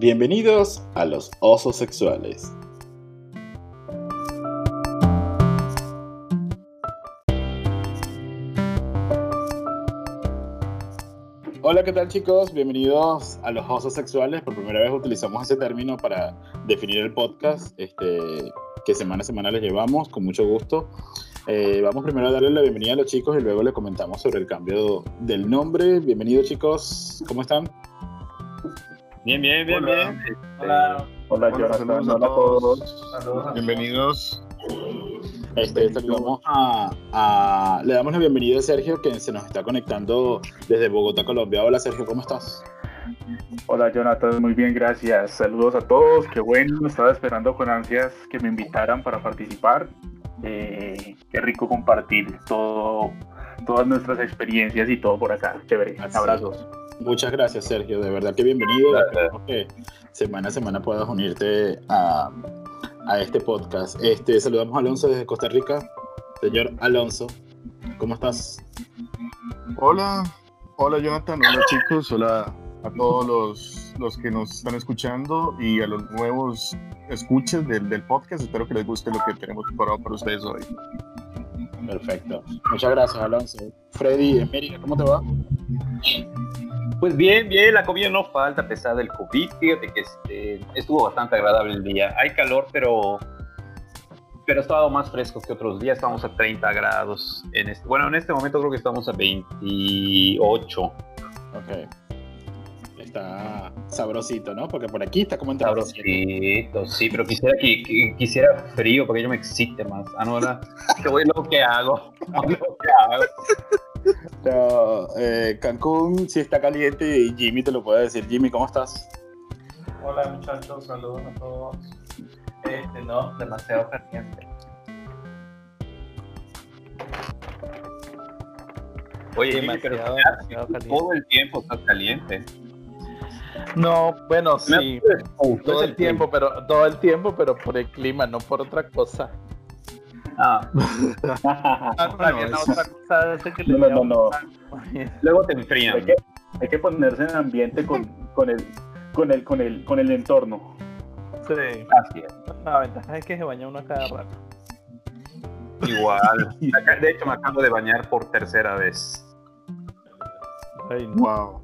Bienvenidos a los osos sexuales. Hola, ¿qué tal chicos? Bienvenidos a los osos sexuales. Por primera vez utilizamos ese término para definir el podcast este, que semana a semana les llevamos, con mucho gusto. Eh, vamos primero a darle la bienvenida a los chicos y luego le comentamos sobre el cambio del nombre. Bienvenidos chicos, ¿cómo están? Bien, bien, bien, Hola. bien. Este, Hola. Hola, Jonathan. Hola a todos. Saludos. Bienvenidos. Este, saludamos a, a- le damos la bienvenida a Sergio que se nos está conectando desde Bogotá, Colombia. Hola Sergio, ¿cómo estás? Hola, Jonathan. Muy bien, gracias. Saludos a todos. Qué bueno. Estaba esperando con ansias que me invitaran para participar. Eh, qué rico compartir todo, todas nuestras experiencias y todo por acá. Chévere. Así Abrazos. Muchas gracias Sergio, de verdad que bienvenido. Esperemos que semana a semana puedas unirte a, a este podcast. Este, saludamos a Alonso desde Costa Rica. Señor Alonso, ¿cómo estás? Hola, hola Jonathan, hola chicos, hola a todos los, los que nos están escuchando y a los nuevos escuches del, del podcast. Espero que les guste lo que tenemos preparado para ustedes hoy. Perfecto. Muchas gracias Alonso. Freddy, América, ¿cómo te va? Pues bien, bien, la comida no falta a pesar del COVID. Fíjate que este, estuvo bastante agradable el día. Hay calor, pero pero ha estado más fresco que otros días. Estamos a 30 grados. En este, bueno, en este momento creo que estamos a 28. Ok. Está sabrosito, ¿no? Porque por aquí está como en Sabrosito, sí, pero quisiera que, que- quisiera frío porque yo me excite más. Ah, no, ¿verdad? ¿Qué voy lo que hago? Lo que hago. Pero, eh, Cancún sí está caliente y Jimmy te lo puede decir. Jimmy, ¿cómo estás? Hola muchachos, saludos a todos. Este, no, demasiado caliente. Oye, Jimmy, pero Demasiado, caliente. todo el tiempo estás caliente. No, bueno, sí, todo el tiempo, pero todo el tiempo, pero por el clima, no por otra cosa. Ah, No, no, no, luego te Hay enfrían. que, hay que ponerse en ambiente con, con, el, con, el, con, el, con el entorno. Sí, Así es. la ventaja es que se baña uno a cada rato. Igual. Acá, De hecho, me acabo de bañar por tercera vez. Ay, no. Wow.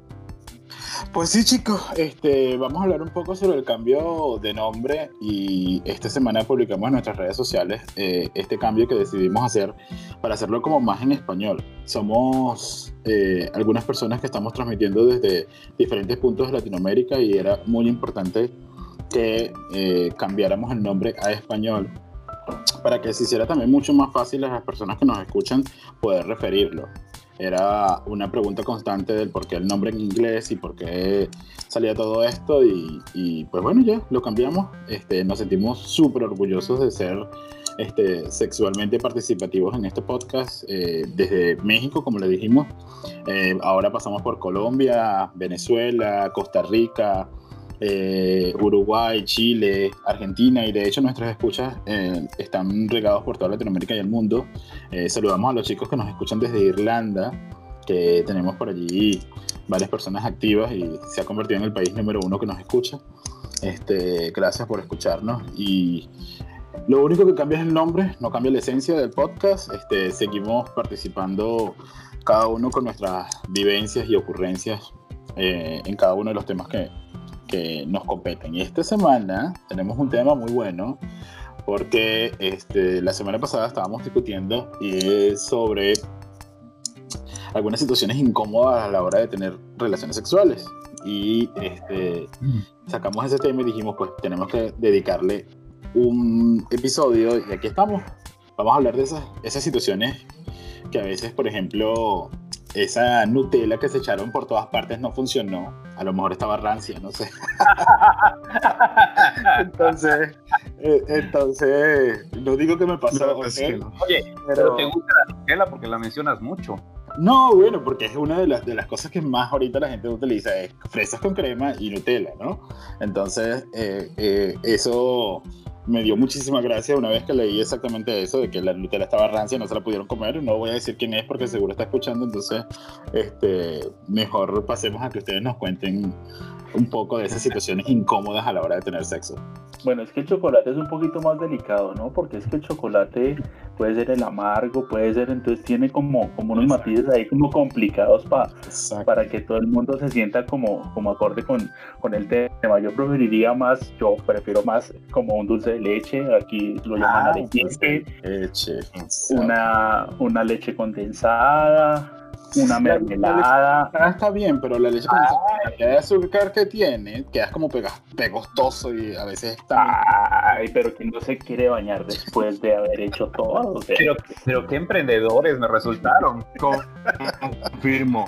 Pues sí, chicos, este, vamos a hablar un poco sobre el cambio de nombre y esta semana publicamos en nuestras redes sociales eh, este cambio que decidimos hacer para hacerlo como más en español. Somos eh, algunas personas que estamos transmitiendo desde diferentes puntos de Latinoamérica y era muy importante que eh, cambiáramos el nombre a español para que se hiciera también mucho más fácil a las personas que nos escuchan poder referirlo era una pregunta constante del por qué el nombre en inglés y por qué salía todo esto y, pues bueno ya lo cambiamos. Este, nos sentimos súper orgullosos de ser este, sexualmente participativos en este podcast eh, desde México como le dijimos. Eh, ahora pasamos por Colombia Venezuela Costa Rica eh, Uruguay, Chile, Argentina y de hecho nuestras escuchas eh, están regados por toda Latinoamérica y el mundo. Eh, saludamos a los chicos que nos escuchan desde Irlanda, que tenemos por allí varias personas activas y se ha convertido en el país número uno que nos escucha. Este, gracias por escucharnos y lo único que cambia es el nombre, no cambia la esencia del podcast. Este, seguimos participando cada uno con nuestras vivencias y ocurrencias eh, en cada uno de los temas que, que nos competen. Y esta semana tenemos un tema muy bueno porque este, la semana pasada estábamos discutiendo es sobre algunas situaciones incómodas a la hora de tener relaciones sexuales. Y este, sacamos ese tema y dijimos, pues tenemos que dedicarle un episodio y aquí estamos. Vamos a hablar de esas, esas situaciones que a veces, por ejemplo, esa Nutella que se echaron por todas partes no funcionó. A lo mejor estaba rancia, no sé. entonces, eh, entonces, no digo que me pasó. No, es ¿ok? que no. Oye, pero Pero- te gusta la Nutella porque la mencionas mucho. No, bueno, porque es una de las, de las cosas que más ahorita la gente utiliza, es fresas con crema y Nutella, ¿no? Entonces, eh, eh, eso me dio muchísima gracia una vez que leí exactamente eso, de que la Nutella estaba rancia y no se la pudieron comer. No voy a decir quién es porque seguro está escuchando, entonces este, mejor pasemos a que ustedes nos cuenten un poco de esas situaciones incómodas a la hora de tener sexo. Bueno, es que el chocolate es un poquito más delicado, ¿no? Porque es que el chocolate puede ser el amargo, puede ser, entonces tiene como, como unos matices ahí como complicados pa, para que todo el mundo se sienta como, como acorde con, con el tema. Yo preferiría más, yo prefiero más como un dulce de leche, aquí lo llaman Ah, leche, Leche. una, una leche condensada, una mermelada. Ah, está bien, pero la leche cantidad de azúcar que tiene, quedas como pegostoso y a veces también Ay, pero que no se quiere bañar después de haber hecho todo. o sea, Pero, pero qué emprendedores me resultaron. Confirmo.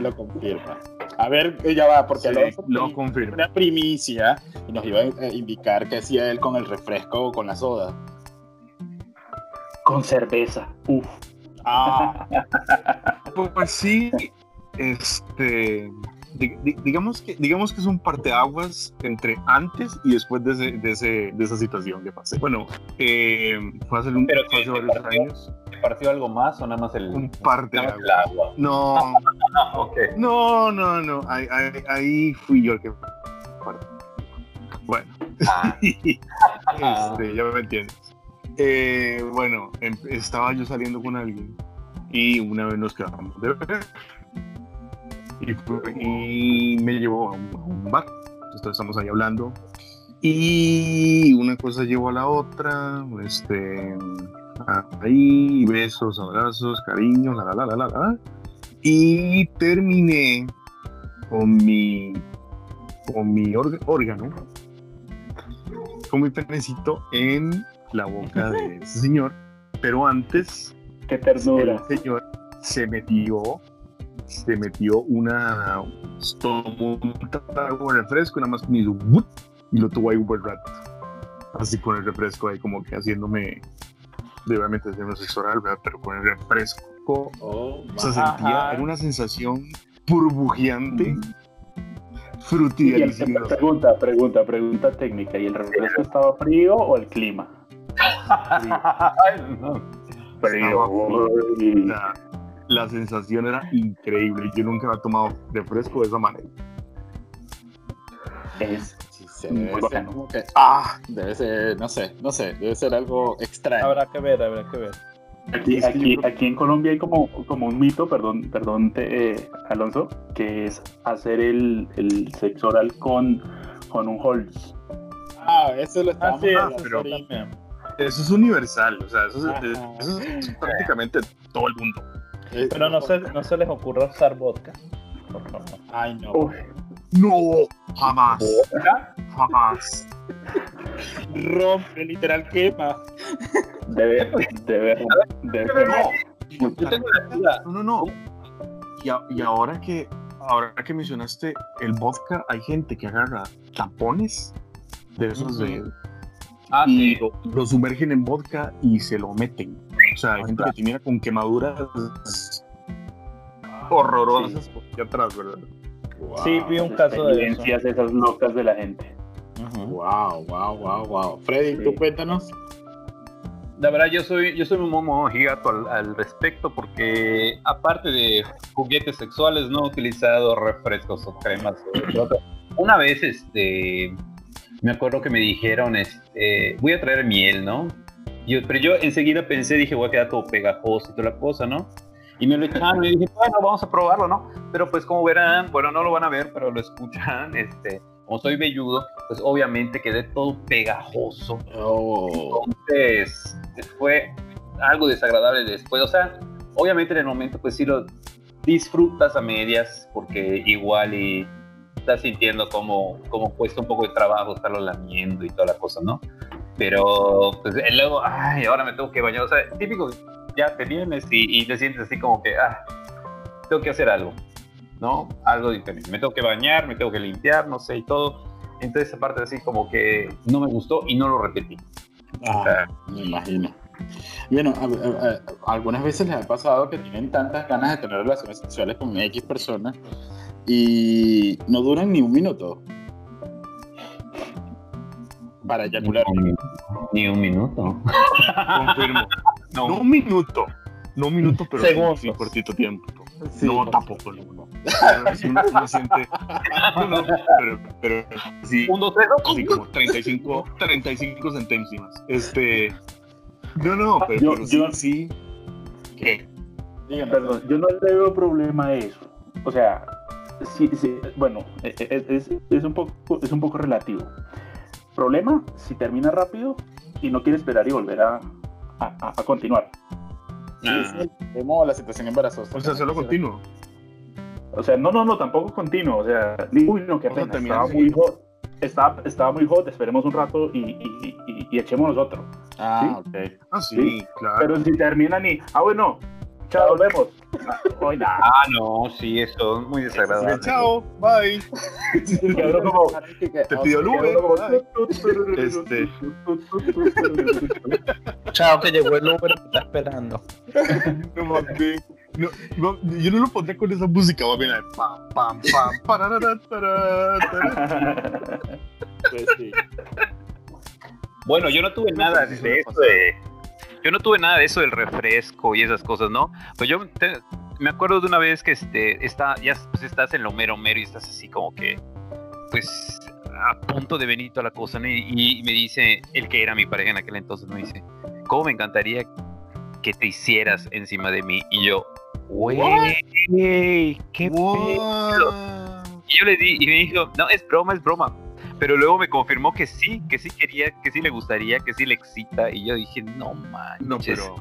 lo confirma. A ver, eh, ya va, porque Sí, Alonso lo tenía confirmo. una primicia y nos iba a indicar qué hacía él con el refresco o con la soda. con cerveza. Uf. Ah, Pues sí, este, di- di- digamos que digamos que es un parteaguas entre antes y después de, ese, de, ese- de esa situación que pasé. Bueno, eh, fue hace, un, Pero fue hace varios que- años. ¿Te partió algo más o nada más el, Un parteaguas. el agua? No, Ah, ok. no, no, no. Ahí, ahí, ahí fui yo el que. Bueno, Ah, este, ya me entiendes. Eh, bueno, em- estaba yo saliendo con alguien y una vez nos quedamos de ver y, me llevó a un, bar. Entonces estamos ahí hablando y una cosa llevó a la otra. Este, ahí besos, abrazos, cariños, la la la la la. Y terminé con mi con mi órgano, con mi penecito en la boca de ese señor. Pero antes Qué ternura. el señor se metió, se metió una, tomó un trago de refresco, nada más me hizo ¡wup! y lo tuvo ahí un buen rato. Así con el refresco ahí como que haciéndome, de obviamente haciendo sexo oral, ¿verdad? pero con el refresco. oh, Se sentía, era una sensación burbujeante, frutideliciosa. pregunta, pregunta, pregunta técnica. ¿Y el refresco estaba frío o el clima? Ay, no. Frío. O Uy. sea, la sensación era increíble. Yo nunca había tomado refresco de esa manera. Es sí, se Muy debe ser bacano. como que, ah, debe ser, no sé, no sé, debe ser algo extraño. Habrá que ver, habrá que ver. Aquí, aquí, aquí en Colombia hay como, como un mito, perdón, perdón te- eh, Alonso, que es hacer el, el sexo oral con, con un Halls. Ah, eso lo estamos Así es, hablando pero- ahorita. Eso es universal, o sea, eso es, Ajá. eso es prácticamente todo el mundo. Eh, Pero no se, no se les ocurra usar vodka. Por favor. Ay, no. Uf, No, jamás, jamás. Rompe, literal quema. debe, debe, debe, Yo tengo duda. No, no, no. Y, a- y ahora que ahora que mencionaste el vodka, hay gente que agarra tampones de esos de Ah, y sí. lo, lo sumergen en vodka y se lo meten. O sea, hay gente que termina con quemaduras horrorosas por aquí atrás, ¿verdad? Sí, vi un caso de eso. experiencias esas locas de la gente. Ujú. Wow, wow, wow, wow. Freddy, Sí. tú cuéntanos. La verdad, yo soy, yo soy un momo gigato al, al respecto porque, aparte de juguetes sexuales, no he utilizado refrescos o cremas. o. Una vez, este, me acuerdo que me dijeron, este, voy a traer miel, ¿no? Yo, pero yo enseguida pensé, dije, voy a quedar todo pegajoso y toda la cosa, ¿no? Y me lo echaron y dije, bueno, vamos a probarlo, ¿no? Pero pues como verán, bueno, no lo van a ver, pero lo escuchan, este, como soy velludo, pues obviamente quedé todo pegajoso. Oh, Entonces, fue algo desagradable después. O sea, obviamente en el momento, pues sí lo disfrutas a medias, porque igual y estás sintiendo como, como cuesta un poco de trabajo estarlo lamiendo y toda la cosa, ¿no? Pero, pues luego, ay, ahora me tengo que bañar. O sea, típico, ya te vienes y, y te sientes así como que, ah, tengo que hacer algo, ¿no? Algo diferente. Me tengo que bañar, me tengo que limpiar, no sé, y todo. Entonces, aparte así como que no me gustó y no lo repetí. ah, me imagino. Bueno, a- a- a- algunas veces les ha pasado que tienen tantas ganas de tener relaciones sexuales con X personas y no duran ni un minuto. para eyacular. Ni un minuto. Confirmo. No, un minuto. No un minuto, pero Segundos. sí, cortito tiempo. Sí, no, tampoco. No, no. Uno, uno siente. No, no, pero, pero sí. Un, dos, tres, Así como 35, 35 centésimas. Este. No, no, pero, Yo- pero sí, yo- sí. ¿Qué? Dígame. Perdón, yo no le veo problema a eso. O sea, sí, sí, bueno, e- e- es, es un poco, es un poco relativo. Problema si termina rápido y no quiere esperar y volver a, a, a- continuar. Sí, sí, la situación embarazosa. O sea, solo continuo. O sea, no, no, no, tampoco continuo. O sea, uy, no, qué pena. Estaba muy hot. Estaba, estaba muy hot, esperemos un rato y, y, y, y echemos nosotros. Ah, ok. Ah, sí, Sí, claro. Pero si terminan y, ah, bueno, chao, volvemos. Ah, Hoy nada. Ah, no, sí, eso es muy desagradable. Chao, bye. Como, Te pido el Uber. Este. Chao, que llegó el Uber, está esperando. No mames. No, no, yo no lo pondré con esa música, va a venir. Pam, pam, pam, pararara, tarara, tarara. Pues sí. Bueno, yo no tuve nada de eso de... Yo no tuve nada de eso del refresco y esas cosas, ¿no? Pues yo te- me acuerdo de una vez que este, está, ya pues estás en lo mero mero y estás así como que, pues, a punto de venir toda la cosa, ¿no? Y, y me dice, el que era mi pareja en aquel entonces, me dice, ¿cómo me encantaría que te hicieras encima de mí? Y yo, güey, qué pedo. Wow. Y yo le di, y me dijo, no, es broma, es broma. Pero luego me confirmó que sí, que sí quería, que sí le gustaría, que sí le excita. Y yo dije, no manches. No, pero.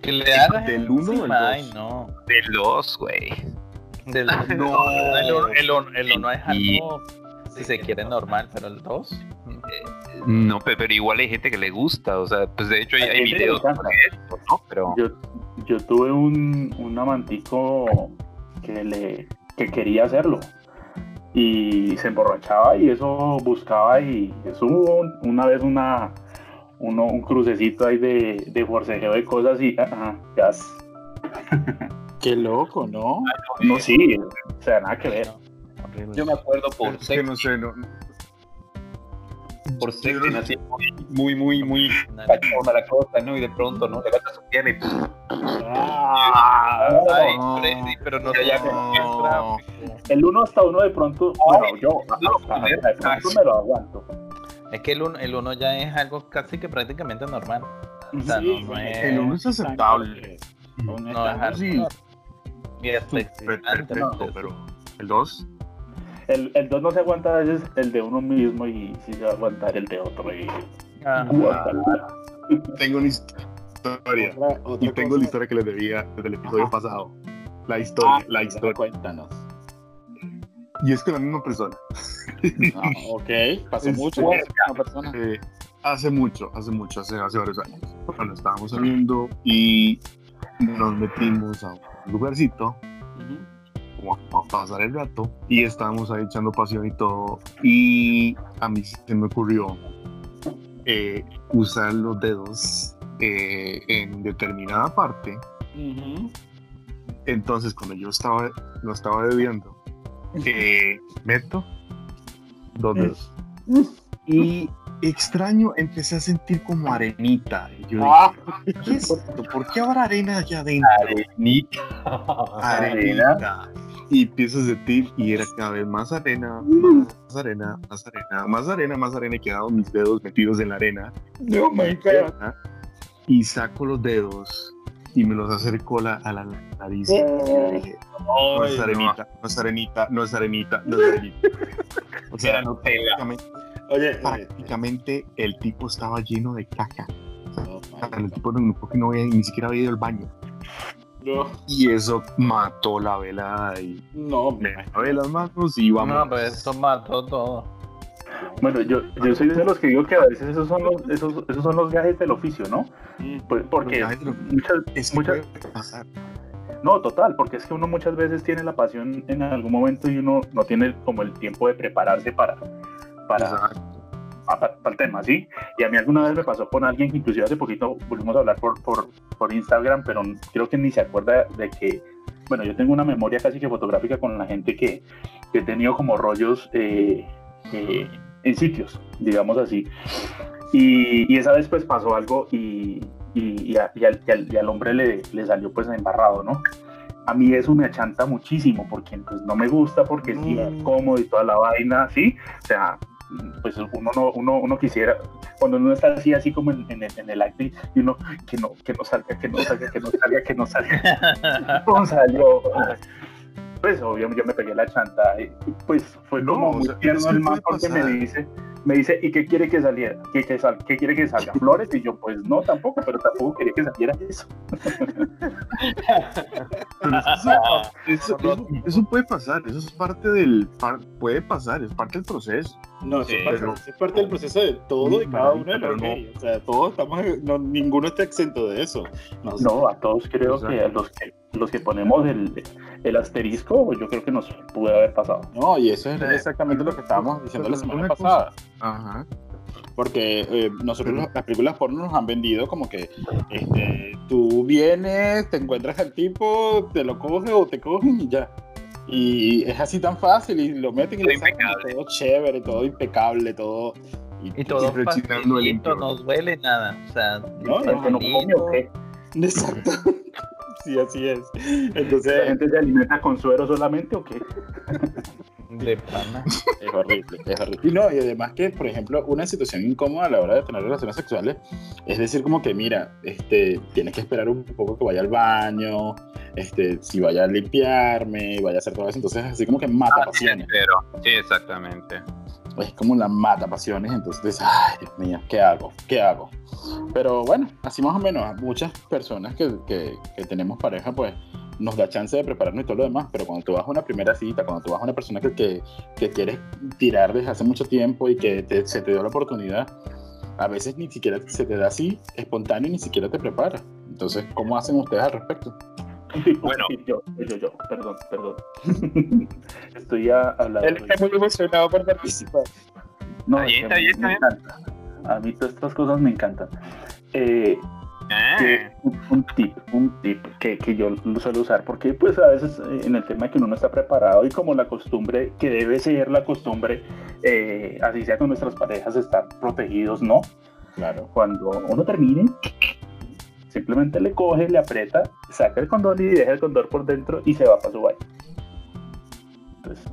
Que le hagas ¿Del uno o del encima, dos? Ay, no. Del dos, güey. Del, No. El, uno- el, uno- el uno es Y- algo, si se quiere, normal, pero el dos. No, pe- pero, igual hay gente que le gusta. O sea, pues de hecho hay, Hay videos esto, ¿no? Pero. Yo, yo tuve un, un amantico que le que quería hacerlo y se emborrachaba y eso buscaba y eso hubo un- una vez una uno, un crucecito ahí de, de forcejeo de cosas y ajá, gas. Qué loco, ¿no? No, sí, o sea, nada que ver. Yo me acuerdo por Es que no sé, no. Por sexting, así muy, muy, muy Dale. cachonda la cosa, ¿no? Y de pronto, ¿no? Levanta su pierna y. pff, Ah, Ay, No. Freddy, pero no te no. El uno hasta uno de pronto, bueno, yo no, hasta- joder. de pronto me lo aguanto. Es que el uno, el uno ya es algo casi que prácticamente normal. O sea, sí, no, es, El uno es aceptable. No es estándar. algo sí. y hasta Súper excitante, perfecto, ¿no? pero. El 2. El, el dos no se aguanta a veces el de uno mismo y sí se va a aguantar el de otro. Y... Ah. Tengo una historia. Otra- otra Y tengo cosa- la historia que les debía desde el episodio pasado. La historia, Ah, la historia. Cuéntanos. Y es que la misma persona. Ah, ok, pasó Es mucho. fuerte. Una persona. Eh, hace mucho, hace mucho, hace, hace varios años. Cuando estábamos saliendo y nos metimos a un lugarcito como a pasar el rato y estábamos ahí echando pasión y todo y a mí se me ocurrió eh, usar los dedos eh, en determinada parte entonces cuando yo estaba lo estaba bebiendo eh, meto dos dedos y extraño empecé a sentir como arenita y yo Ah. dije, ¿qué es esto? ¿por qué habrá arena allá adentro? arenita. Y empiezo a sentir y era cada vez más arena, más arena, más arena, más arena, más arena. Y quedaban mis dedos metidos en la arena. No, my God. Y saco los dedos y me los acerco la- a la nariz. Y yo dije, no es arenita, no es arenita, no es arenita, no es arenita. O sea, Era Nutella. prácticamente, Oye, oye, prácticamente el tipo estaba lleno de caca. no, O sea, el tipo no, no había, ni siquiera había ido al baño. No, Y eso mató la velada y no, me lavé las manos y vamos. No, pues eso mató todo. Bueno, yo, yo soy de los que digo que a veces esos son los, esos, esos son los gajes del oficio, ¿no? Pues porque muchas, Es que muchas, puede pasar. no, total, porque es que uno muchas veces tiene la pasión en algún momento y uno no tiene como el tiempo de prepararse para, para, Exacto. Pa- pa- para el tema, ¿sí? Y a mí alguna vez me pasó con alguien que inclusive hace poquito volvimos a hablar por, por, por Instagram, pero creo que ni se acuerda de que, bueno, yo tengo una memoria casi que fotográfica con la gente que, que he tenido como rollos eh, eh, en sitios, digamos así. Y, y esa vez pues pasó algo y, y, y, a- al, al- al hombre le, le salió pues embarrado, ¿no? A mí eso me achanta muchísimo porque pues no me gusta porque sí, No. cómodo y toda la vaina, ¿sí? O sea, pues uno no, uno, uno quisiera, cuando uno está así, así como en, en el, en el acto y y uno, que no, que no salga, que no salga, que no salga, que no salga. No salió. Pues obvio, yo me pegué la chanta y pues fue No, como o muy sea, tierno es que el man porque me dice, me dice, ¿y qué quiere que saliera? ¿Qué, qué, sal- qué quiere que salga? ¿Flores? Y yo, pues no, tampoco, pero tampoco quería que saliera eso. Pero eso, eso- eso- eso puede pasar, eso es parte del, puede pasar, es parte del proceso. No, Sí, es, parte, pero- eso es parte del proceso de todo y cada uno de los no. gays. O sea, todos estamos, no, ninguno está exento de eso. No, No, a todos creo Exacto. que a los que los que ponemos el, el asterisco, yo creo que nos puede haber pasado. no, y eso es exactamente lo que estábamos diciendo la semana pasada. Ajá. Porque eh, nosotros los- las películas porno nos han vendido como que este, tú vienes, te encuentras al tipo, te lo coges o te cogen y ya. Y es así tan fácil y lo meten y Todo lo sacan, y impecable. todo chévere, todo impecable, todo. Y todo chinando el facilito, no duele nada. O sea, No, ¿La gente no come o qué? Exacto. sí, así es. ¿La Entonces, gente se alimenta con suero solamente o qué? de pana. Es horrible, es horrible. Y no, y además que, por ejemplo, una situación incómoda a la hora de tener relaciones sexuales es decir como que, mira, este, tienes que esperar un poco que vaya al baño, este, si vaya a limpiarme, vaya a hacer todo eso, entonces así como que mata Ah, sí, pasiones. pero, sí, exactamente. Es como la mata pasiones, entonces ay, Dios mío, ¿qué hago? ¿Qué hago? Pero bueno, así más o menos, muchas personas que, que, tenemos pareja, pues nos da chance de prepararnos y todo lo demás, pero cuando tú vas a una primera cita, cuando tú vas a una persona que, que, que quieres tirar desde hace mucho tiempo y que te- se te dio la oportunidad, a veces ni siquiera se te da así espontáneo ni siquiera te prepara. Entonces, ¿cómo hacen ustedes al respecto? Bueno. yo, yo, yo, perdón, perdón. Estoy ya hablando. muy emocionado por participar. No, Está que está me está bien. encanta. A mí todas estas cosas me encantan. Eh, Ah, que un, un tip, un tip que, que yo lo suelo usar, porque pues a veces eh, en el tema que uno no está preparado y como la costumbre, que debe ser la costumbre, eh, así sea con nuestras parejas, estar protegidos, ¿no? Claro. Cuando uno termine, simplemente le coge, le aprieta, saca el condón y deja el condón por dentro y se va para su baño. Entonces,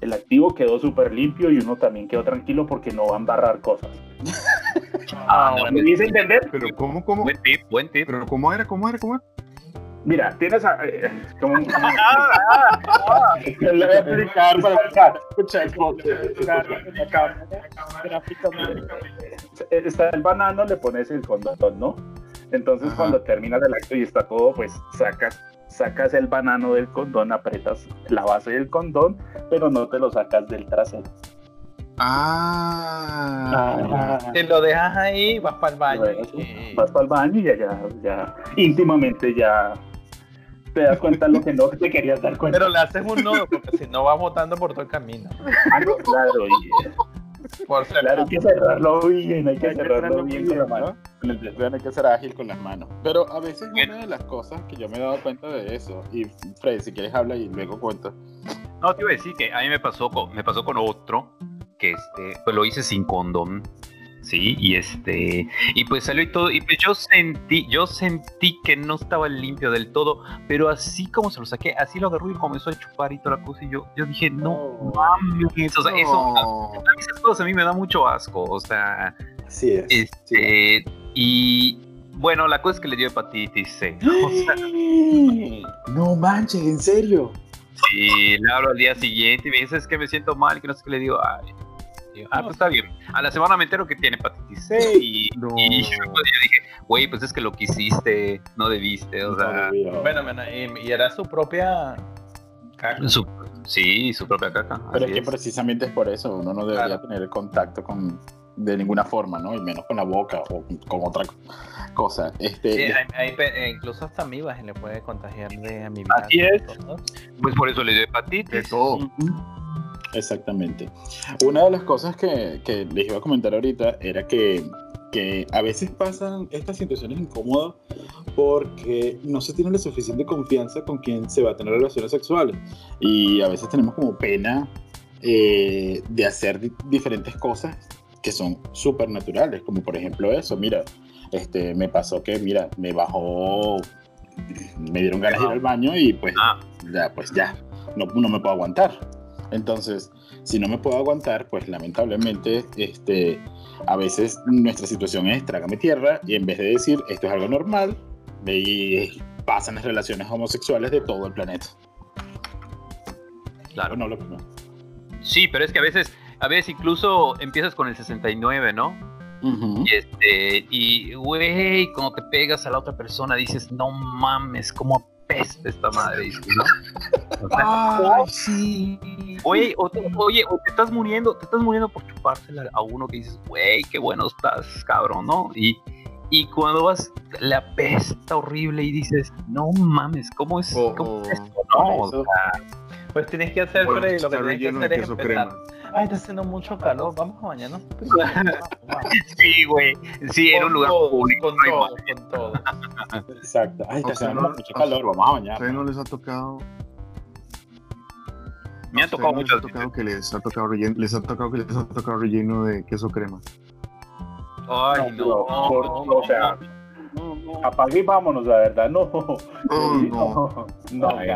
el activo quedó súper limpio y uno también quedó tranquilo porque no va a embarrar cosas. ah, no, ¿Me dice entender? Pero ¿cómo, cómo? Buen tip, buen tip. Pero ¿cómo era? ¿Cómo era? ¿Cómo era? Mira, tienes a, eh, como un- Le voy a explicar para gráficamente. está el banano, le pones el condón, ¿no? Entonces Ajá. cuando terminas el acto y está todo, pues sacas, sacas el banano del condón, aprietas la base del condón, pero no te lo sacas del trasero. Ah. Te lo dejas ahí, vas para el baño. Vas para el baño y ya, ya, ya, íntimamente ya te das cuenta de lo que no te querías dar cuenta. Pero le haces un nudo, porque si no vas botando por todo el camino. Ah, no, claro, y, Por si claro, hay que cerrarlo bien, hay que Hay que cerrarlo cerrarlo bien bien, con la mano. ¿no? Con el hay que ser ágil con las manos. Pero a veces una de las cosas que yo me he dado cuenta de eso, y Fred, si quieres habla y luego cuento. No, te iba a decir que a mí me pasó con, me pasó con otro que este, pues lo hice sin condón. Sí, y este, y pues salió y todo, y pues yo sentí, yo sentí que no estaba limpio del todo, pero así como se lo saqué, así lo agarró y comenzó a chupar y toda la cosa, y yo, yo dije, no mames, o sea, eso, No. a mí esas cosas a mí me da mucho asco, o sea, Así es. este, y bueno, la cosa es que le dio hepatitis C, o sea, No manches, en serio. Sí, le hablo al día siguiente y me dice, es que me siento mal, que no sé qué le digo. Ay, digo, ah, pues está bien. A la semana me entero que tiene hepatitis C y, No. y yo dije, güey, pues es que lo que hiciste, no debiste, o sea, Bueno, bueno, y, y era su propia caca. su- sí, su propia caca. Pero es que es. precisamente es por eso, uno no debería Claro. tener contacto con de ninguna forma, ¿no? Y menos con la boca o con otra cosa. Este, Sí, hay- hay eh, incluso hasta amibas le puede contagiar de amibas. Así es. Pues por eso le dio De hepatitis. todo. Exactamente. Una de las cosas que, que les iba a comentar ahorita era que, que a veces pasan estas situaciones incómodas porque no se tiene la suficiente confianza con quien se va a tener relaciones sexuales. Y a veces tenemos como pena eh, de hacer di- diferentes cosas que son súper naturales, como por ejemplo eso, mira, este, me pasó que, mira, me bajó, me dieron ganas de ir al baño y pues Ah. ya, pues ya, no, no me puedo aguantar. Entonces, si no me puedo aguantar, pues lamentablemente, este, a veces nuestra situación es trágame tierra y en vez de decir esto es algo normal, y pasan las relaciones homosexuales de todo el planeta. Claro. ¿O no, López? Sí, pero es que a veces, a veces incluso empiezas con el 69, ¿no? Y este, y güey, cuando te pegas a la otra persona dices, no mames, cómo apesta esta madre, ¿no? O sea, Ay, sí. Oye, o te, oye, o te estás muriendo, te estás muriendo por chupársela a uno que dices, güey, qué bueno estás, cabrón, ¿no? Y, y cuando vas, le apesta horrible y dices, no mames, ¿cómo es, O- cómo es esto? No, o eso. sea, Pues tienes que hacer, Bueno, Freddy, lo que está tienes que relleno de hacer es queso empezar. crema. Ay, está haciendo mucho calor, vamos a bañarnos. sí, güey, sí, era un lugar Con todo, público, Con no todo, con. Exacto. Ay, está haciendo no- mucho calor, vamos a ¿A bañar. ustedes no les ha tocado? Me ha ¿a tocado no muchas les ha tocado que les ha tocado relleno, les ha tocado que les ha tocado relleno de queso crema. Ay, No, no, por- o sea, apague y vámonos, la verdad, no. Oh, no. no, Ay.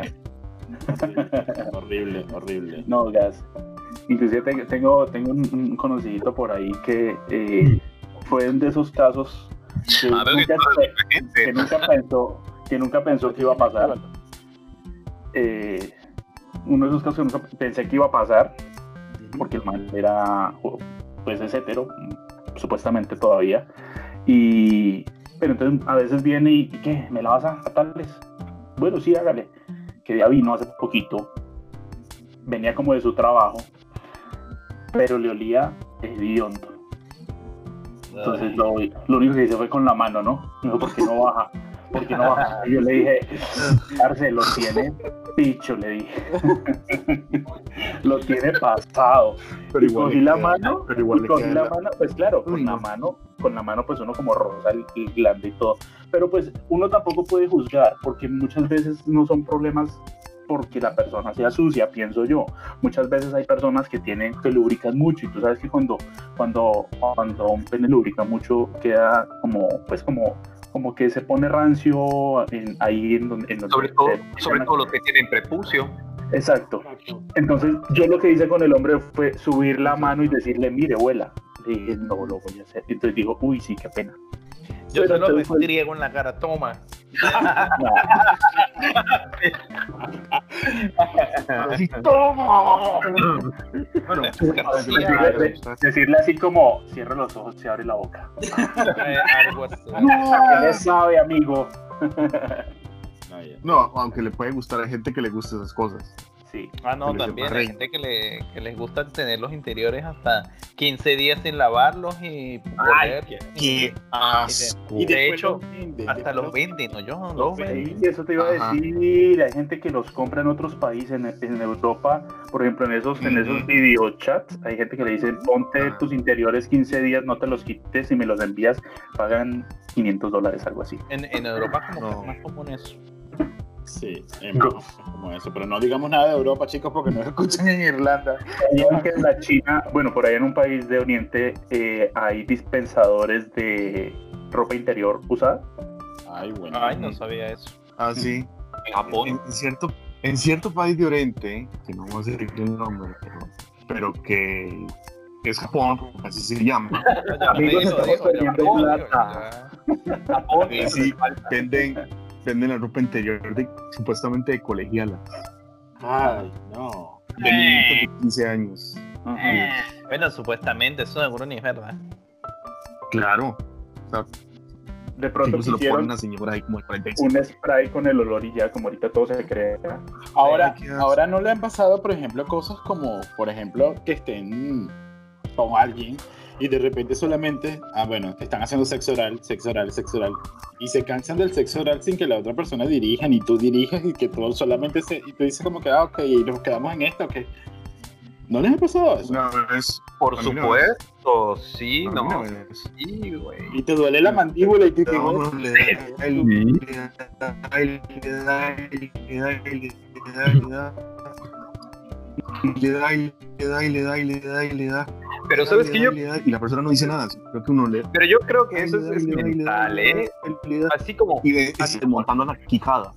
Horrible, horrible. no, gas. Inclusive te- tengo, tengo un, un conocidito por ahí que eh, fue de esos casos que A ver, que nunca, que pensó que nunca pensó que iba a pasar. Eh, uno de esos casos que nunca pensé que iba a pasar porque el man era pues es hetero supuestamente todavía y pero entonces a veces viene y, ¿y qué me la vas a a tales bueno sí hágale que ya vino hace poquito venía como de su trabajo pero le olía hediondo entonces lo, lo único que hice fue con la mano no me dijo ¿por qué no baja? ¿por qué no baja? y yo le dije Arce lo tiene picho le dije lo tiene pasado Pero y cogí la mano, pero igual y le cogí queda la la- mano, pues claro, con Uy, la no. mano, con la mano pues uno como rosa el, el glande y todo. Pero pues uno tampoco puede juzgar, porque muchas veces no son problemas porque la persona sea sucia, pienso yo. Muchas veces hay personas que tienen, que lubrican mucho, y tú sabes que cuando, cuando, cuando un pene lubrica mucho, queda como, pues como, como que se pone rancio en- ahí en donde, en donde Sobre todo, se- sobre todo los que tienen prepucio. Exacto. Entonces, yo lo que hice con el hombre fue subir la mano y decirle, mire, vuela. Le dije, no lo voy a hacer. Entonces dijo, uy, sí, qué pena. Yo Pero se lo en la cara, toma. Así, ¡toma! Bueno, Decirle, decirle así como, cierra los ojos, se abre la boca. Eh, algo así. ¿Qué le sabe, amigo? No, no, aunque le puede gustar a gente que le guste esas cosas. Sí. Ah, no, también hay gente que, le, que les gusta tener los interiores hasta 15 días sin lavarlos y qué- y, de hecho, los venden, hasta los venden, ¿no? Yo los los Sí, venden. eso te iba a decir. Hay gente que los compra en otros países, en, en Europa, por ejemplo, en esos, en esos videochats. Hay gente que le dice: ponte Ajá. tus interiores 15 días, no te los quites y me los envías, pagan 500 dólares, algo así. En, en Europa como que No. es más común eso. Sí, más como eso. Pero no digamos nada de Europa, chicos, porque nos escuchan en Irlanda. Sabían que en la China, bueno, por ahí en un país de Oriente eh, hay dispensadores de ropa interior usada. Ay, bueno. Ay, no sabía eso. Ah, sí. En Japón. En, en cierto, en cierto país de Oriente, que no vamos a decir el nombre, pero, pero que es Japón, así se llama, Amigos, estamos perdiendo plata. Japón. eh, sí, venden, venden la ropa interior de, supuestamente de colegiala, Ay, no. de de 15 años. Ajá. Bueno, supuestamente, eso seguro ni es verdad. Claro. O sea, De pronto pone hicieron una señora ahí como de 45. un spray con el olor y ya, como ahorita todo se cree. Ahora, Ay, ahora no le han pasado, por ejemplo, cosas como, por ejemplo, que estén con alguien y de repente solamente, ah, bueno, están haciendo sexo oral, sexo oral, sexo oral, y se cansan del sexo oral sin que la otra persona dirija, ni tú dirijas, y que todo solamente se, y tú dices como que, ah, ok, y nos quedamos en esto, ok. ¿No les ha pasado eso? Una vez, Por no. supuesto, sí, no. Sí, güey. Y te duele la mandíbula y tú te No, le da, le da, le da, le da, le da, le da. Y le da, y le da, y le da, y le da, y le da. Pero sabes le que yo, y la persona no dice nada. Creo que uno le. pero yo creo que eso es, mental, ¿eh? Así como, Y ve así montando la quijada.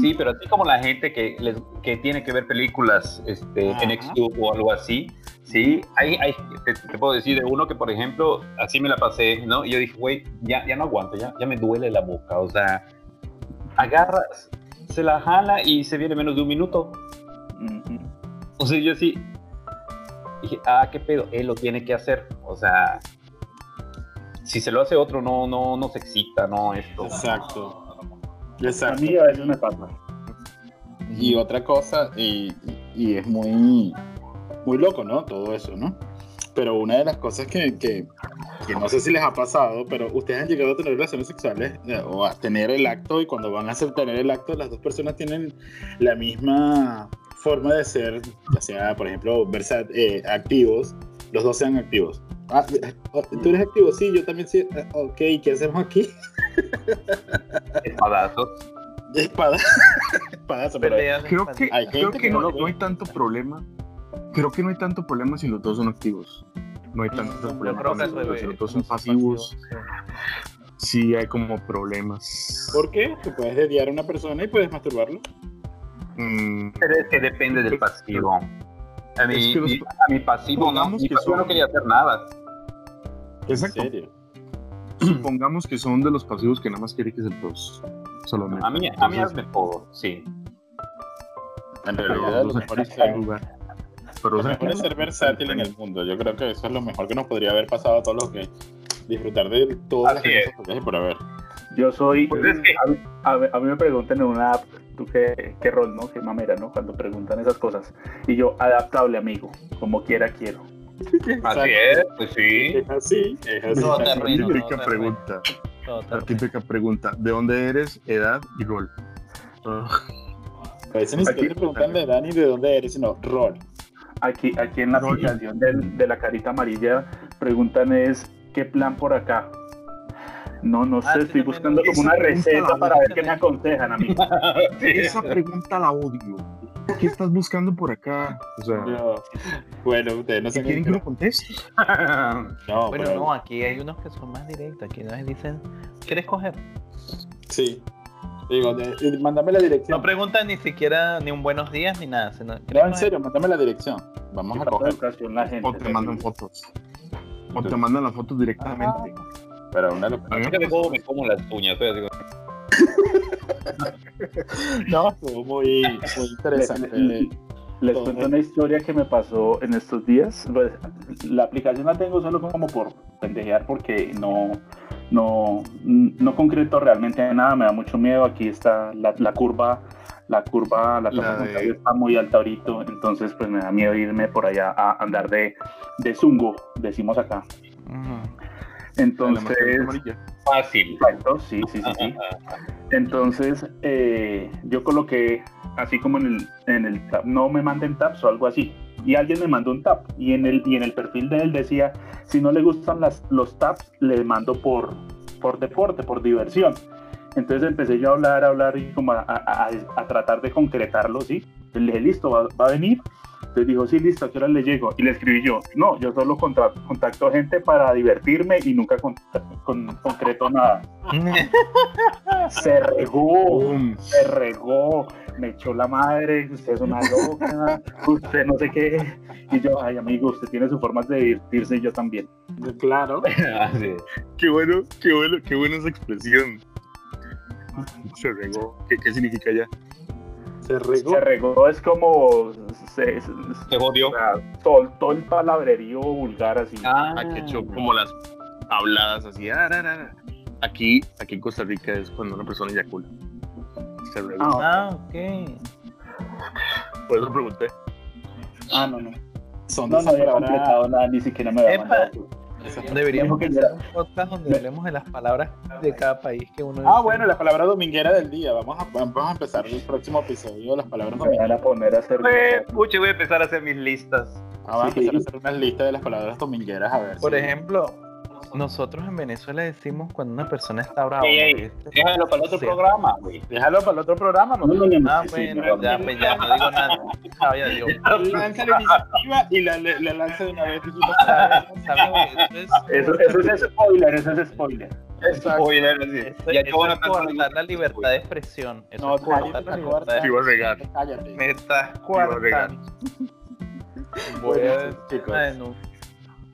sí, pero así como la gente que, les, que tiene que ver películas este, en Ajá. Xtube o algo así, sí, hay, hay te, te puedo decir de uno que, por ejemplo, así me la pasé, ¿no? Y yo dije, güey, ya, ya no aguanto, ya, ya me duele la boca, o sea, agarras, se la jala y se viene menos de un minuto. O sea, yo dije, ah, qué pedo, él lo tiene que hacer. O sea, si se lo hace otro, no, no, no se excita, no esto. Exacto. A Exacto. mí a veces me pasa. Y otra cosa, y, y es muy, muy loco, ¿no? Todo eso, ¿no? Pero una de las cosas que, que, que no sé si les ha pasado, pero ustedes han llegado a tener relaciones sexuales eh, o a tener el acto y cuando van a hacer tener el acto, las dos personas tienen la misma forma de ser, ya sea, por ejemplo, versa- eh, activos, los dos sean activos. Ah, ¿Tú eres activo? Sí, yo también sí. Eh, Ok, ¿qué hacemos aquí? Espadazos. Espada. Espadazo, pero Creo que, Hay creo gente que que no no, no hay tanto problema. Creo que no hay tanto problema si los dos son activos. No hay tanto Yo problema creo que si los dos son pasivos, Sí hay como problemas. ¿Por qué? Tú puedes dediar a una persona y puedes masturbarlo. Mm, Pero es que depende del pasivo. A mi, Es que los- a mi pasivo no, Pongamos mi que pasivo son- no quería hacer nada. exacto. ¿En serio? Supongamos que son de los pasivos que nada más quiere que se los solamente. A mí, a mí hazme todo, sí. En pero realidad, lo los mejor es ser, lugar. Pero lo o sea, mejor es ser versátil en el mundo. Yo creo que eso es lo mejor que nos podría haber pasado a todos los que disfrutar de todas las Así cosas por haber. Yo soy. Pues es que- a, mí, a mí- a mí me preguntan en una app, tú qué, qué rol, ¿no? Qué mamera, ¿no? Cuando preguntan esas cosas. Y yo, adaptable, amigo. Como quiera, quiero. Así es, pues sí. Es así, es así. No, la terreno, típica no, pregunta. La típica pregunta. ¿De dónde eres? Edad y rol. Ah, A veces ni siquiera te preguntan de edad ni de dónde eres, sino rol. Aquí, aquí en la aplicación del- de la carita amarilla preguntan es, ¿qué plan por acá? No, no Ah, sé, estoy buscando lo- como una receta para ver qué me aconsejan, amigo. Esa pregunta la odio. ¿Qué estás buscando por acá? O sea, Yo- Bueno, ustedes no sé quieren que uno conteste. No, Bueno, pero- no, aquí hay unos que son más directos. Aquí nos dicen, ¿quieres coger? Sí. Digo, de- de- mándame la dirección. No preguntan ni siquiera ni un buenos días ni nada. sino, No, ¿quieres en coger? serio, mándame la dirección. Vamos a coger. la gente. O te mandan fotos. O te mandan las fotos directamente. Pero una locura. A mí me cómo me como las uñas. estoy así como- No, estuvo muy, muy interesante. Les, les- les Todo cuento una historia que me pasó en estos días. Pues, la aplicación la tengo solo como por pendejear porque no, no, no concreto realmente nada, me da mucho miedo. Aquí está la, la curva, la curva, la tasa de- está muy alta ahorita, entonces pues me da miedo irme por allá a andar de, de zungo, decimos acá. Entonces. Fácil. Exacto, sí, sí, sí, sí. Entonces, eh, yo coloqué así como en el, en el tab, no me manden tabs o algo así. Y alguien me mandó un tab. Y en el, y en el perfil de él decía, si no le gustan las, los tabs, le mando por, por deporte, por diversión. Entonces empecé yo a hablar, a hablar y como a, a- a- a tratar de concretarlo, ¿sí? Le dije, listo, ¿va, va a venir? Entonces dijo, sí, listo, ¿a qué hora le llego? Y le escribí yo, no, yo solo contra- contacto gente para divertirme y nunca con- con- concreto nada. Se regó, se regó, me echó la madre, usted es una loca, usted no sé qué. Y yo, ay amigo, usted tiene sus formas de divertirse y yo también. Claro. Qué bueno, qué bueno, qué buena esa expresión. Se regó. ¿Qué, qué significa ya? Se regó. Se regó es como, se, se- Se jodió. o sea, soltó el palabrerío vulgar así. Ah, Ah, que echó como las habladas así. ah. Aquí, aquí en Costa Rica es cuando una persona eyacula. Se regó. Ah, Ah, ok. Por eso pregunté. Ah, no, no. Son No, no esas había palabras. completado nada, ni siquiera me había mandado. Deberíamos que hacer un podcast donde hablemos de las palabras de cada país que uno Ah, dice. bueno, la palabra dominguera del día. Vamos a, vamos a empezar el próximo episodio. Las palabras Me van domingueras. a poner a hacer. Eh, pucha, voy a empezar a hacer mis listas. Ah, vamos a Sí. empezar a hacer una lista de las palabras domingueras. A ver. Por si- ejemplo, nosotros en Venezuela decimos cuando una persona está brava. Ey, ey, ¿viste? Déjalo para el otro Sí. programa, güey. Déjalo para el otro programa. No, no, no, Ah, sí, sí, bueno, no, ya, no. pues ya, no digo nada. Lanza la iniciativa y la, la, la lanza de una vez. Eso es, Eso, eso es spoiler, eso es spoiler. Spoiler, así. eso- Ya eso es no coartar la libertad de expresión. Eso No, es cállate, la libertad de a. Cállate. Me estás coartando. Voy a una denuncia.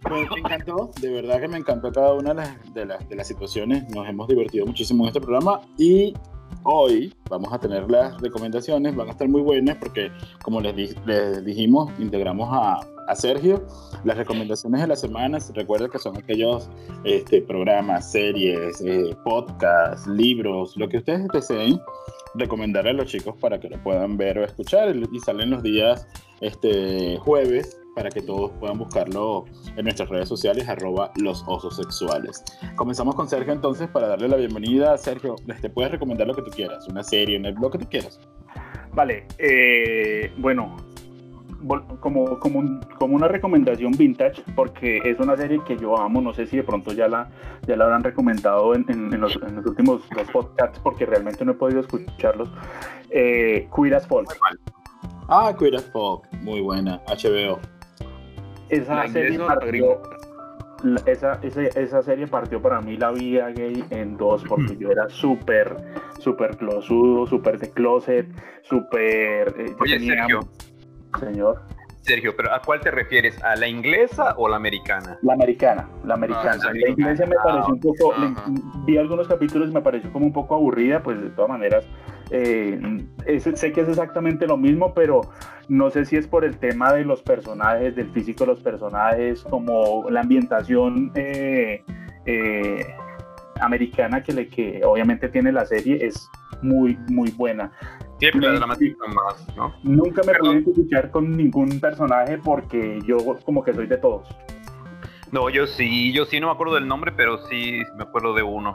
Pues me encantó, de verdad que me encantó cada una de las, de, las, de las situaciones. Nos hemos divertido muchísimo en este programa y hoy vamos a tener las recomendaciones, van a estar muy buenas porque como les, di- les dijimos, integramos a, a Sergio. Las recomendaciones de la semana, recuerden que son aquellos este, programas, series, eh, podcasts, libros, lo que ustedes deseen recomendarle a los chicos para que lo puedan ver o escuchar y salen los días este, jueves para que todos puedan buscarlo en nuestras redes sociales, arroba los osos sexuales. Comenzamos con Sergio entonces para darle la bienvenida. Sergio, te puedes recomendar lo que tú quieras, una serie, una- lo que tú quieras. Vale, eh, bueno, como, como, un- como una recomendación vintage, porque es una serie que yo amo, no sé si de pronto ya la, ya la habrán recomendado en, en- en los, en los últimos dos podcasts, porque realmente no he podido escucharlos, eh, Queer as Folk. Ah, Queer as Folk, muy buena, HBO. Esa La serie partió, la- esa, esa, esa serie partió para mí la vida gay en dos, porque yo era súper, súper closudo, súper de closet, súper... eh, Oye, tenía- Sergio. Señor. Sergio, pero ¿a cuál te refieres? ¿A la inglesa o la americana? La americana, la americana. esa la inglesa me Ah, pareció un poco, ajá. le- vi algunos capítulos y me pareció como un poco aburrida, pues de todas maneras, eh, es- sé que es exactamente lo mismo, pero no sé si es por el tema de los personajes, del físico de los personajes, como la ambientación eh, eh, americana que, le, que obviamente tiene la serie, es muy, muy buena. Siempre la más, ¿no? Nunca me pude identificar con ningún personaje porque yo como que soy de todos. No, yo sí, yo sí no me acuerdo del nombre, pero sí me acuerdo de uno.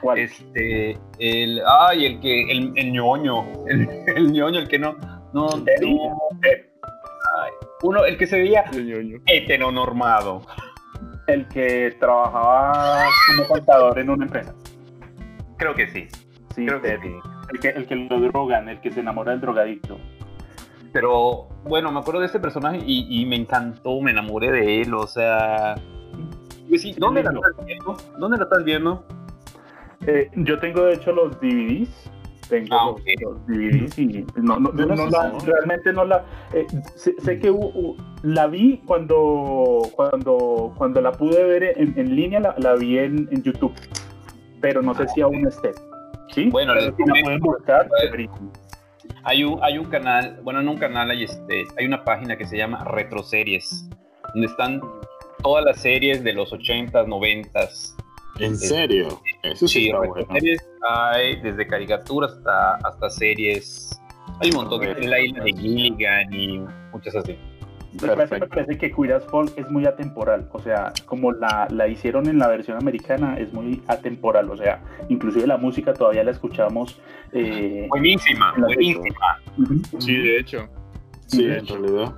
¿Cuál? Este, el, ay, el que, el, el ñoño, el, el ñoño, el que no, no, Eddie. no, ay, uno, el que se veía heteronormado. el que trabajaba como contador en una empresa. Creo que sí, Sí, creo que sí. el, que, el que lo drogan, el que se enamora del drogadicto. Pero bueno, me acuerdo de este personaje y, y me encantó, me enamoré de él, o sea... sí, ¿Dónde la lindo. estás viendo? ¿Dónde la estás viendo? Eh, yo tengo de hecho los DVDs. Tengo Ah, los, ok. los DVDs y no, no- la- realmente no la. eh, sé, sé que hubo- la vi cuando, cuando, cuando la pude ver en, en línea, la, la vi en, en YouTube. Pero no sé si aún esté. ¿Sí? Bueno, Pero les si la pueden buscar. Hay un, hay un canal, bueno, en un canal hay, este, hay una página que se llama Retroseries, donde están todas las series de los 80s, 90s. ¿En serio? Eso sí, Sí, está bueno. retroseries hay desde caricaturas hasta, hasta series. Hay un montón de la isla de Gilligan y muchas así. Me parece que Queer as Folk es muy atemporal, o sea, como la, la hicieron en la versión americana, es muy atemporal, o sea, inclusive la música todavía la escuchamos. eh, Buenísima, buenísima. Sí, de hecho. Sí, de en realidad.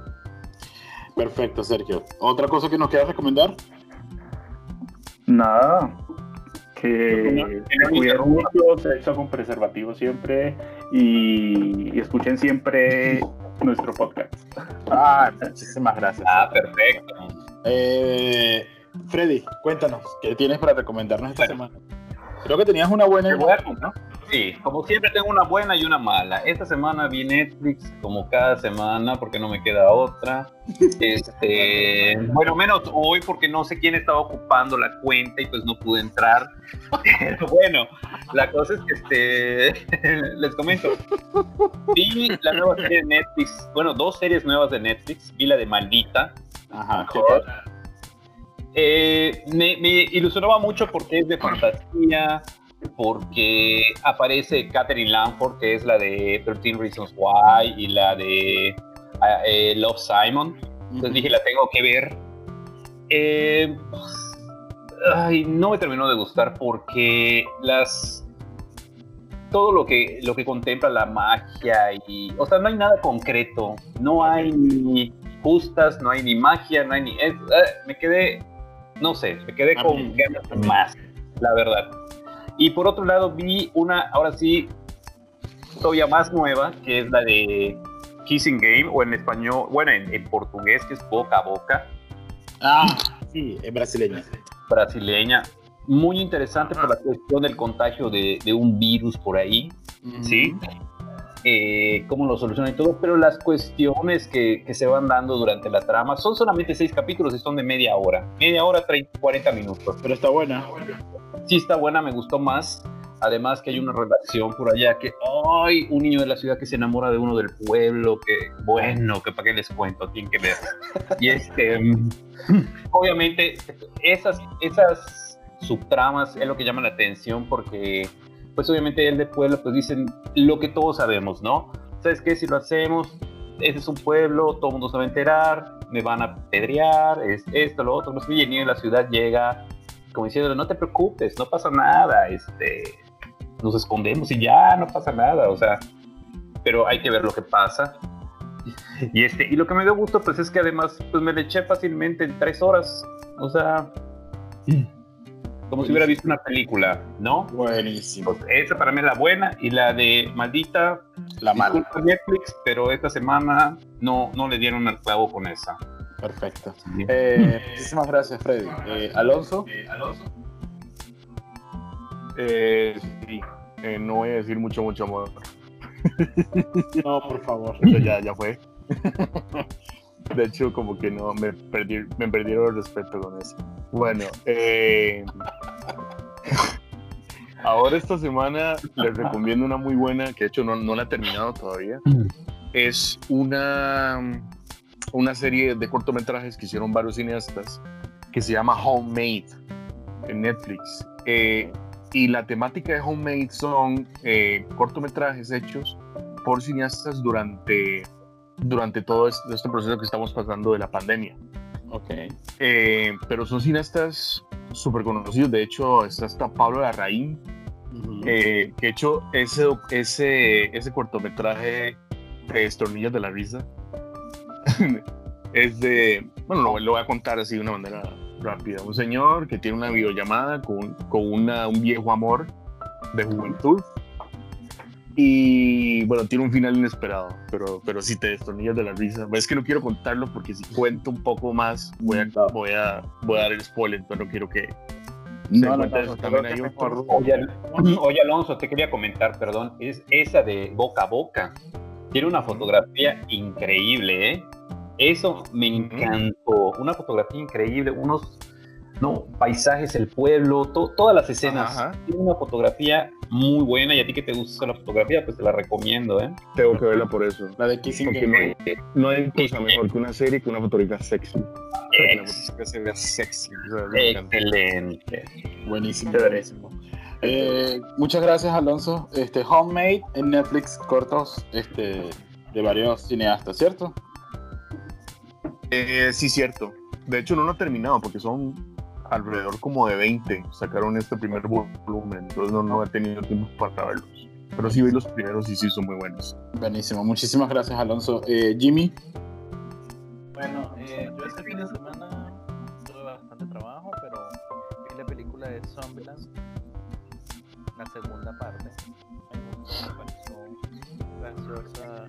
Perfecto, Sergio. ¿Otra cosa que nos quieras recomendar? Nada, que se cuiden mucho, sexo con preservativo siempre y, y escuchen siempre nuestro podcast. Ah, muchísimas gracias. Ah, perfecto. Eh, Freddy, cuéntanos, ¿qué tienes para recomendarnos esta Bueno. semana? Creo que tenías una buena. Qué bueno, ¿no? Sí, como siempre tengo una buena y una mala. Esta semana vi Netflix, como cada semana, porque no me queda otra. Este, bueno, menos hoy, porque no sé quién estaba ocupando la cuenta y pues no pude entrar. Pero bueno, la cosa es que este, les comento. Vi la nueva serie de Netflix, bueno, dos series nuevas de Netflix. Vi la de Maldita, Ajá. Eh, me, me ilusionaba mucho porque es de fantasía, porque aparece Catherine Lanford, que es la de 13 Reasons Why y la de ah, eh, Love Simon. Entonces dije, la tengo que ver. Eh, ay, no me terminó de gustar porque las todo lo que lo que contempla la magia y o sea no hay nada concreto no hay ni justas no hay ni magia no hay ni es- eh, me quedé no sé, me quedé con ganas más, la verdad. Y por otro lado vi una, ahora sí, todavía más nueva, que es la de Kissing Game, o en español, bueno, en, en portugués, que es Boca a Boca, Ah, sí, es brasileña. brasileña. Muy interesante por la cuestión del contagio de, de un virus por ahí, ¿sí? Eh, cómo lo solucionan y todo, pero las cuestiones que, que se van dando durante la trama son solamente seis capítulos y son de media hora. Media hora, 30, 40 minutos. Pero está buena. sí está buena, me gustó más. Además que hay una relación por allá que, ay, un niño de la ciudad que se enamora de uno del pueblo, que, bueno, que para qué les cuento, tienen que ver. Y este, mm, obviamente, esas, esas subtramas es lo que llama la atención porque, pues obviamente el de pueblo, pues dicen lo que todos sabemos, ¿no? ¿Sabes qué? Si lo hacemos, ese es un pueblo, todo el mundo se va a enterar, me van a pedrear, es esto, lo otro, no sé, y el niño de la ciudad llega como diciendo, no te preocupes, no pasa nada, este, nos escondemos y ya, no pasa nada, o sea, pero hay que ver lo que pasa. Y, este, y lo que me dio gusto, pues es que además, pues me le eché fácilmente en tres horas, o sea, como si hubiera visto una película, ¿no? Buenísimo. Pues esa para mí es la buena y la de Maldita, La mala. Netflix, pero esta semana no, no le dieron al clavo con esa. Perfecto. Eh, muchísimas gracias, Freddy. Eh, Alonso. Eh, sí, eh, no voy a decir mucho, mucho amor. No, por favor. Eso ya, ya fue. De hecho, como que no, me, perdí, me perdieron el respeto con eso. Bueno, eh, ahora esta semana les recomiendo una muy buena, que de hecho no, no la he terminado todavía. Es una, una serie de cortometrajes que hicieron varios cineastas que se llama Homemade en Netflix. Eh, y la temática de Homemade son eh, cortometrajes hechos por cineastas durante, durante todo este, este proceso que estamos pasando de la pandemia. Ok. Eh, pero son cineastas súper conocidos. De hecho, está hasta Pablo Larraín, Ujú. eh, que ha hecho ese, ese, ese cortometraje de Estornillas de la Risa. es de. Bueno, lo, lo voy a contar así de una manera rápida. Un señor que tiene una videollamada con, con una, un viejo amor de juventud. Y bueno, tiene un final inesperado, pero, pero sí te destornillas de la risa. Es que no quiero contarlo porque si cuento un poco más voy a, voy a, voy a dar el spoiler, entonces no quiero que... No, no, no, También hay Oye, oye, Alonso, te quería comentar, perdón, es esa de boca a boca. Tiene una fotografía increíble, ¿eh? Eso me encantó. Una fotografía increíble, unos no, paisajes, el pueblo, to- todas las escenas. Ajá. Tiene una fotografía muy buena y a ti que te gusta la fotografía, pues te la recomiendo, ¿eh? Tengo que verla por eso. La de Kissing Porque Game. no hay, no hay cosa mejor que una serie que una fotografía sexy. Ex- fotografía se vea sexy. excelente. Buenísimo. Buenísimo. Eh, muchas gracias, Alonso. Este, Homemade en Netflix, cortos este, de varios cineastas, ¿cierto? Eh, sí, cierto. De hecho, no lo he terminado porque son alrededor como de 20. Sacaron este primer volumen, entonces no, no he tenido tiempo para verlos. Pero sí vi los primeros y sí son muy buenos. Buenísimo. Muchísimas gracias, Alonso. Eh, Jimmy. Bueno, eh, yo este fin de semana tuve bastante trabajo, pero vi la película de Zombieland, la segunda parte. Me pareció graciosa.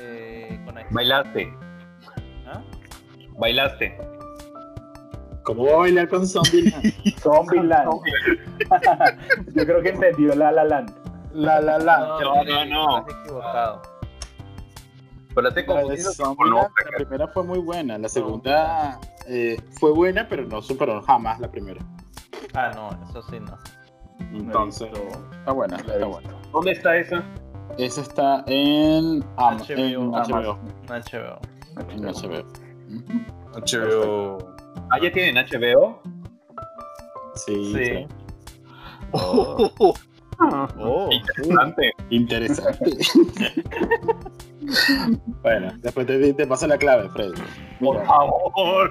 Eh, con. Bailaste, ¿Ah? bailaste. ¿Cómo va a bailar con Zombieland? Zombieland. Yo creo que entendió La La Land. la, la, la. no, no, no. estás equivocado. Pero la estoy La primera fue muy buena. La segunda eh, fue buena, pero no superó jamás la primera. Ah, no, eso sí no. Entonces, está buena, está buena. ¿Dónde está esa? Esa está en, Am- HBO, en HBO. HBO. En HBO. Ujú. HBO. Ah, ya tienen HBO. Sí, Sí. sí. Ah, Oh. interesante. Interesante. bueno, después te, te paso la clave, Freddy. Por favor.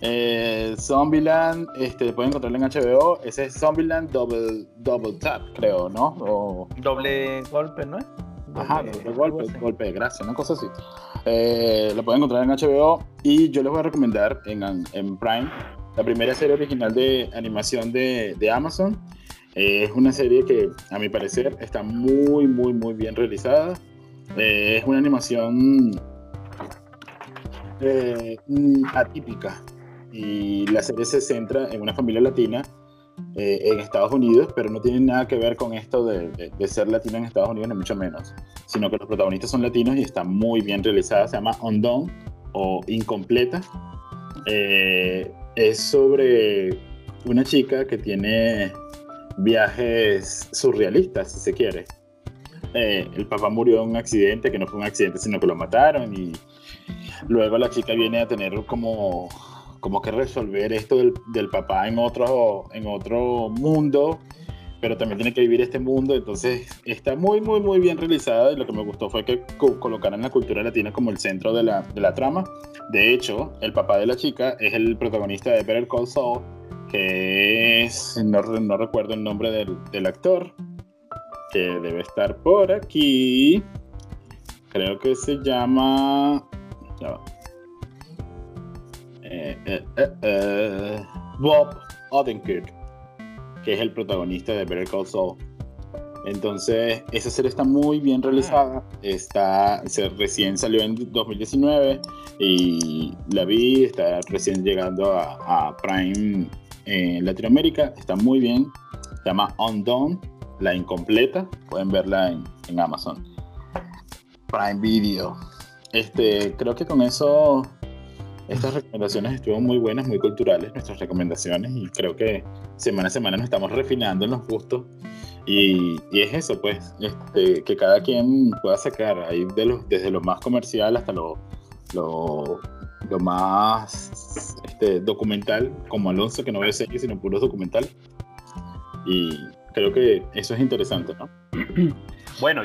eh, Zombieland, este, pueden encontrarlo en HBO. Ese es Zombieland Double, Double Tap, creo, ¿no? O- Doble golpe, ¿no es? Ajá, golpe, algo golpe, así. golpe de gracia, una cosa así. Eh, lo pueden encontrar en HBO y yo les voy a recomendar en, en Prime la primera serie original de animación de, de Amazon. Eh, es una serie que a mi parecer está muy, muy, muy bien realizada. Eh, es una animación eh, atípica y la serie se centra en una familia latina eh, en Estados Unidos, pero no tiene nada que ver con esto de, de- de ser latino en Estados Unidos, ni mucho menos, sino que los protagonistas son latinos y está muy bien realizada, se llama Undone o Incompleta. Eh, es sobre una chica que tiene viajes surrealistas, si se quiere. Eh, el papá murió en un accidente, que no fue un accidente, sino que lo mataron y luego la chica viene a tener como, como que resolver esto del, del papá en otro, en otro mundo, pero también tiene que vivir este mundo, entonces está muy, muy, muy bien realizada y lo que me gustó fue que co- colocaran la cultura latina como el centro de la, de la trama. De hecho, el papá de la chica es el protagonista de Better Call Saul, que es, no, no recuerdo el nombre del, del actor, que debe estar por aquí. Creo que se llama... va. Bob Odenkirk, que es el protagonista de Better Call Saul. Entonces, esa serie está muy bien realizada. Está, se, recién salió en 2019 y la vi. Está recién llegando a, a Prime en Latinoamérica. Está muy bien. Se llama Undone, la incompleta. Pueden verla en, en Amazon. Prime Video. Este, creo que con eso estas recomendaciones estuvieron muy buenas, muy culturales, nuestras recomendaciones, y creo que semana a semana nos estamos refinando en los gustos. Y, y es eso, pues, este, que cada quien pueda sacar ahí de los, desde lo más comercial hasta lo, lo, lo más este, documental, como Alonso, que no ve series sino puro documental. Y creo que eso es interesante, ¿no? Bueno,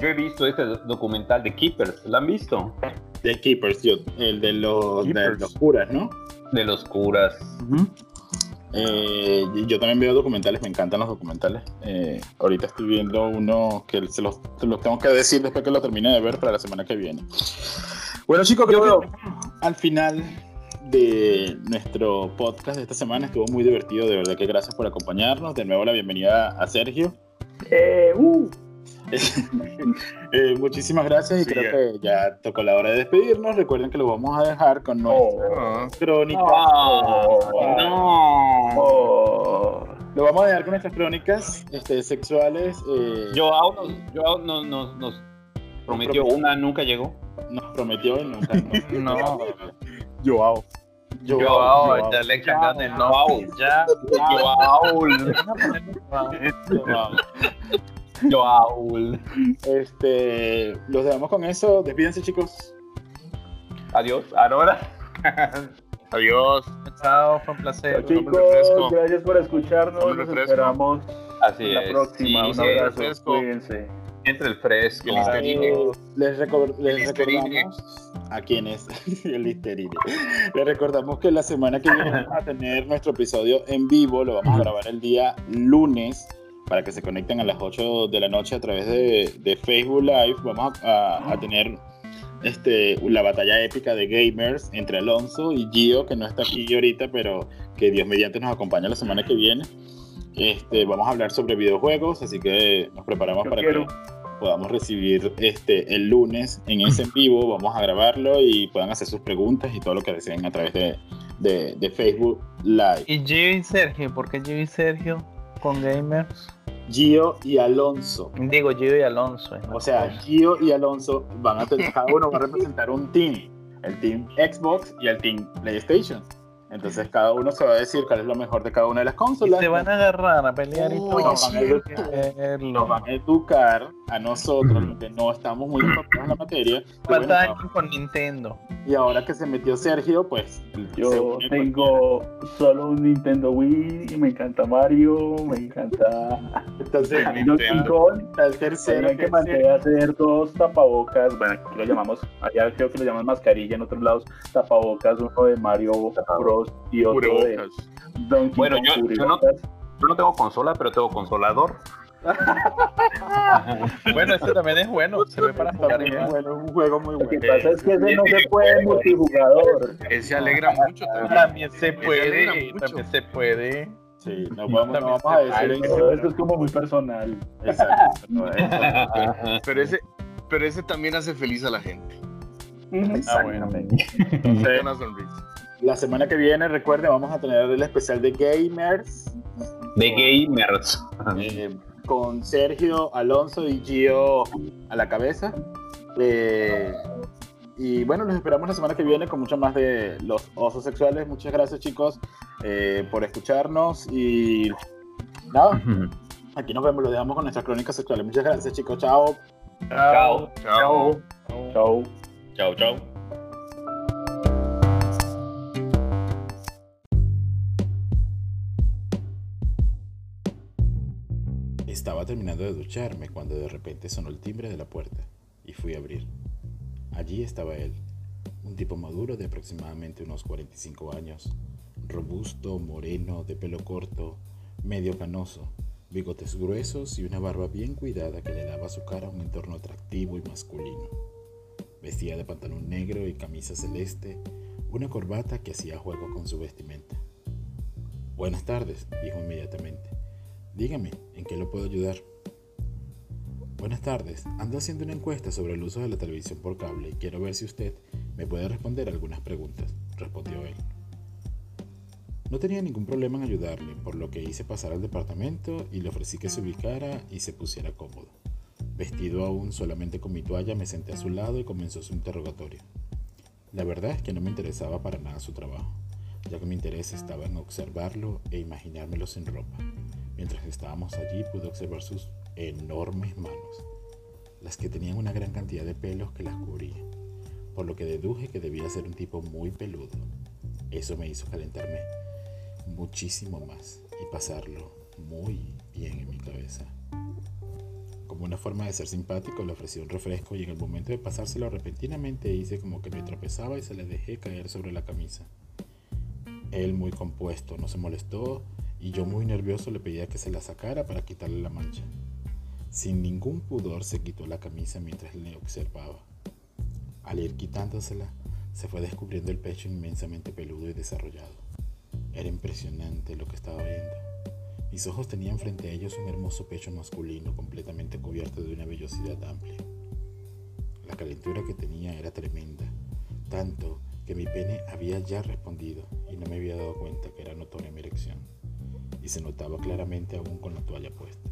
yo he visto este do- documental de Keepers, ¿lo han visto? The Keepers, yo, el de los, de los curas, ¿no? De los curas. Eh, yo también veo documentales, me encantan los documentales. Eh, ahorita estoy viendo uno que se los, se los tengo que decir después que lo termine de ver para la semana que viene. Bueno chicos, creo que al final de nuestro podcast de esta semana estuvo muy divertido, de verdad que gracias por acompañarnos. De nuevo la bienvenida a Sergio. Eh, uh, Eh, muchísimas gracias y Sí, creo ya. que ya tocó la hora de despedirnos. Recuerden que lo vamos a dejar con nuestra Ah, crónica. no. oh. Lo vamos a dejar con nuestras crónicas este, sexuales. eh, Joao nos, Joao nos, nos, nos prometió una, nunca llegó. nos prometió y nunca. No. Joao. Yo, Joao, yo- ya le cambiaron el Joao. nombre. Ya. Joao. Joao. Joao. Este, los dejamos con eso. Despídense, chicos. Adiós. Ahora. Adiós. Chao, fue un placer. Chicos, refresco. gracias por escucharnos. Nos refresco. esperamos Así la es. próxima. Sí, Un abrazo. Cuídense. Entre el fresco. El les, recor- les Listerine. recordamos a quienes el Listerine. Les recordamos que la semana que viene vamos a tener nuestro episodio en vivo. Lo vamos a grabar el día lunes para que se conecten a las 8 de la noche a través de, de Facebook Live. Vamos a, a- a tener este, la batalla épica de gamers entre Alonso y Gio, que no está aquí ahorita, pero que Dios mediante nos acompaña la semana que viene. Este, vamos a hablar sobre videojuegos, así que nos preparamos Yo para quiero. que podamos recibir este el lunes en ese en vivo. Vamos a grabarlo y puedan hacer sus preguntas y todo lo que deseen a través de, de- de Facebook Live. Y Gio y Sergio, ¿por qué Gio y Sergio con gamers? Gio y Alonso. Digo Gio y Alonso. O sea. Gio y Alonso van a tener, cada uno va a representar un team. El team Xbox y el team PlayStation. Entonces cada uno se va a decir cuál es lo mejor de cada una de las Y consolas. se van a agarrar a pelear y todo. es Van a verlo. Nos van a educar a nosotros, los que no estamos muy enfocados en la materia. Y, ¿Cuántos bueno, años con Nintendo? y ahora que se metió Sergio, pues Yo tengo solo un Nintendo Wii, me encanta Mario, me encanta Entonces, Kong. el tercero que a hacer dos tapabocas, bueno, aquí lo llamamos, allá creo que lo llaman mascarilla, en otros lados tapabocas, uno de Mario Bros y otro de Cubrebocas. Donkey Bueno, Kong yo- yo no- cubrebocas. Yo no tengo consola, pero tengo consolador. Bueno, este también es bueno, se ve para jugar es bueno, un juego muy Lo que bueno. pasa es que ese no se puede multijugador. Ese alegra mucho también. También se puede, también se puede. Sí, no vamos, no a decir eso es como muy personal. Exacto. no, exacto. Pero ese, pero ese también hace feliz a la gente. Ah, bueno. Entonces, Una sonrisa. la semana que viene, recuerden, vamos a tener el especial de gamers De gamers. eh, con Sergio, Alonso y Gio a la cabeza. Eh, y bueno, los esperamos la semana que viene con mucho más de los osos sexuales. Muchas gracias, chicos, eh, por escucharnos. Y nada, aquí nos vemos, lo dejamos con nuestras crónicas sexuales. Muchas gracias, chicos. Chao. Chao. Chao. Chao. Chao, chao. Estaba terminando de ducharme cuando de repente sonó el timbre de la puerta y fui a abrir. Allí estaba él, un tipo maduro de aproximadamente unos 45 años, robusto, moreno, de pelo corto, medio canoso, bigotes gruesos y una barba bien cuidada que le daba a su cara un entorno atractivo y masculino. Vestía de pantalón negro y camisa celeste, una corbata que hacía juego con su vestimenta. Buenas tardes, dijo inmediatamente. Dígame, ¿en qué lo puedo ayudar? Buenas tardes, ando haciendo una encuesta sobre el uso de la televisión por cable y quiero ver si usted me puede responder algunas preguntas, respondió él. No tenía ningún problema en ayudarle, por lo que hice pasar al departamento y le ofrecí que se ubicara y se pusiera cómodo. Vestido aún solamente con mi toalla, me senté a su lado y comenzó su interrogatorio. La verdad es que no me interesaba para nada su trabajo, ya que mi interés estaba en observarlo e imaginármelo sin ropa. Mientras estábamos allí pude observar sus enormes manos, las que tenían una gran cantidad de pelos que las cubrían, por lo que deduje que debía ser un tipo muy peludo. Eso me hizo calentarme muchísimo más y pasarlo muy bien en mi cabeza. Como una forma de ser simpático, le ofrecí un refresco y en el momento de pasárselo repentinamente hice como que me tropezaba y se le dejé caer sobre la camisa. Él muy compuesto, no se molestó y yo muy nervioso le pedía que se la sacara para quitarle la mancha. Sin ningún pudor se quitó la camisa mientras le observaba. Al ir quitándosela, se fue descubriendo el pecho inmensamente peludo y desarrollado. Era impresionante lo que estaba viendo. Mis ojos tenían frente a ellos un hermoso pecho masculino completamente cubierto de una vellosidad amplia. La calentura que tenía era tremenda, tanto que mi pene había ya respondido y no me había dado cuenta que era notoria mi erección, y se notaba claramente aún con la toalla puesta.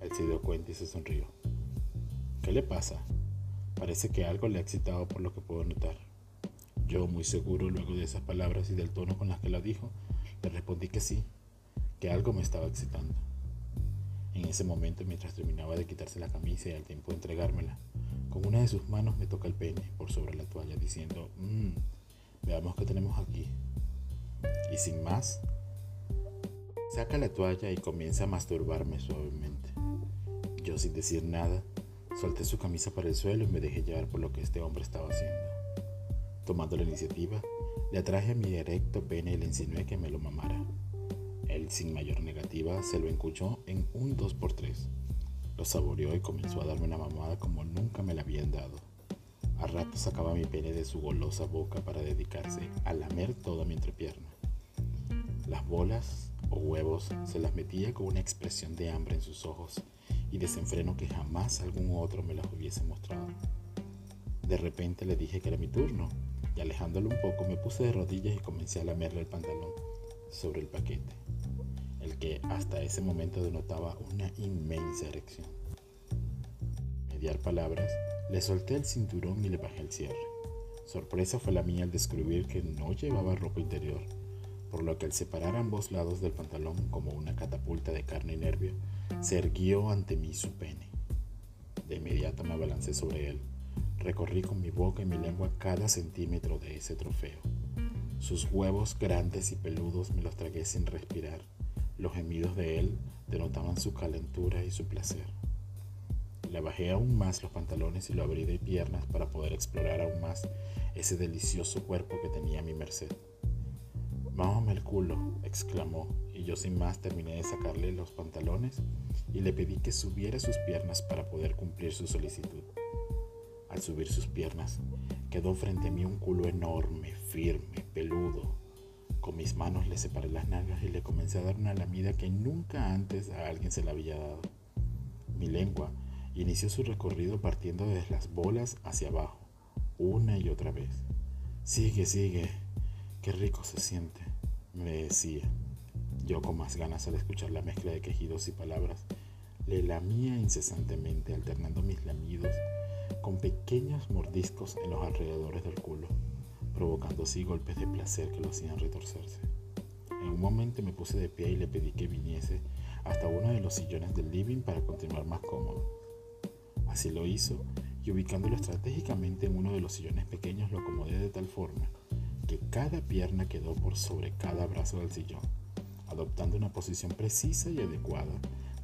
Él se dio cuenta y se sonrió. ¿Qué le pasa? Parece que algo le ha excitado por lo que puedo notar. Yo, muy seguro luego de esas palabras y del tono con las que la dijo, le respondí que sí, que algo me estaba excitando. En ese momento, mientras terminaba de quitarse la camisa y al tiempo de entregármela, con una de sus manos me toca el pene por sobre la toalla, diciendo, "Mm, veamos qué tenemos aquí. Y sin más, saca la toalla y comienza a masturbarme suavemente. Yo, sin decir nada, solté su camisa para el suelo y me dejé llevar por lo que este hombre estaba haciendo. Tomando la iniciativa, le atraje a mi erecto pene y le insinué que me lo mamara. Él, sin mayor negativa, se lo encuchó en un 2x3. Lo saboreó y comenzó a darme una mamada como nunca me la habían dado. A rato sacaba mi pene de su golosa boca para dedicarse a lamer toda mi entrepierna. Las bolas o huevos se las metía con una expresión de hambre en sus ojos y desenfreno que jamás algún otro me las hubiese mostrado. De repente le dije que era mi turno y alejándolo un poco me puse de rodillas y comencé a lamerle el pantalón sobre el paquete, que hasta ese momento denotaba una inmensa erección. Mediar palabras, le solté el cinturón y le bajé el cierre. Sorpresa fue la mía al descubrir que no llevaba ropa interior, por lo que al separar ambos lados del pantalón como una catapulta de carne y nervio, se erguió ante mí su pene. De inmediato me abalancé sobre él. Recorrí con mi boca y mi lengua cada centímetro de ese trofeo. Sus huevos grandes y peludos me los tragué sin respirar. Los gemidos de él denotaban su calentura y su placer. Le bajé aún más los pantalones y lo abrí de piernas para poder explorar aún más ese delicioso cuerpo que tenía a mi merced. Mámame el culo, exclamó, y yo sin más terminé de sacarle los pantalones y le pedí que subiera sus piernas para poder cumplir su solicitud. Al subir sus piernas, quedó frente a mí un culo enorme, firme, peludo. Con mis manos le separé las nalgas y le comencé a dar una lamida que nunca antes a alguien se la había dado. Mi lengua inició su recorrido partiendo desde las bolas hacia abajo, una y otra vez. Sigue, sigue, qué rico se siente, me decía. Yo con más ganas al escuchar la mezcla de quejidos y palabras, le lamía incesantemente, alternando mis lamidos con pequeños mordiscos en los alrededores del culo, provocando así golpes de placer que lo hacían retorcerse. En un momento me puse de pie y le pedí que viniese hasta uno de los sillones del living para continuar más cómodo. Así lo hizo y ubicándolo estratégicamente en uno de los sillones pequeños lo acomodé de tal forma que cada pierna quedó por sobre cada brazo del sillón, adoptando una posición precisa y adecuada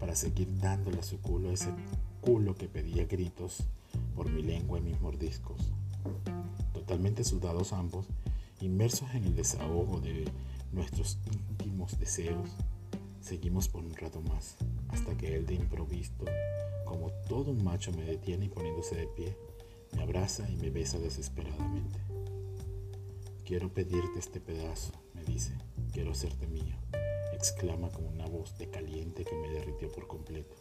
para seguir dándole a su culo ese culo que pedía gritos por mi lengua y mis mordiscos. Totalmente sudados ambos, inmersos en el desahogo de nuestros íntimos deseos, seguimos por un rato más, hasta que él de improviso, como todo un macho, me detiene y poniéndose de pie, me abraza y me besa desesperadamente. Quiero pedirte este pedazo, me dice, quiero hacerte mío, exclama con una voz de caliente que me derritió por completo.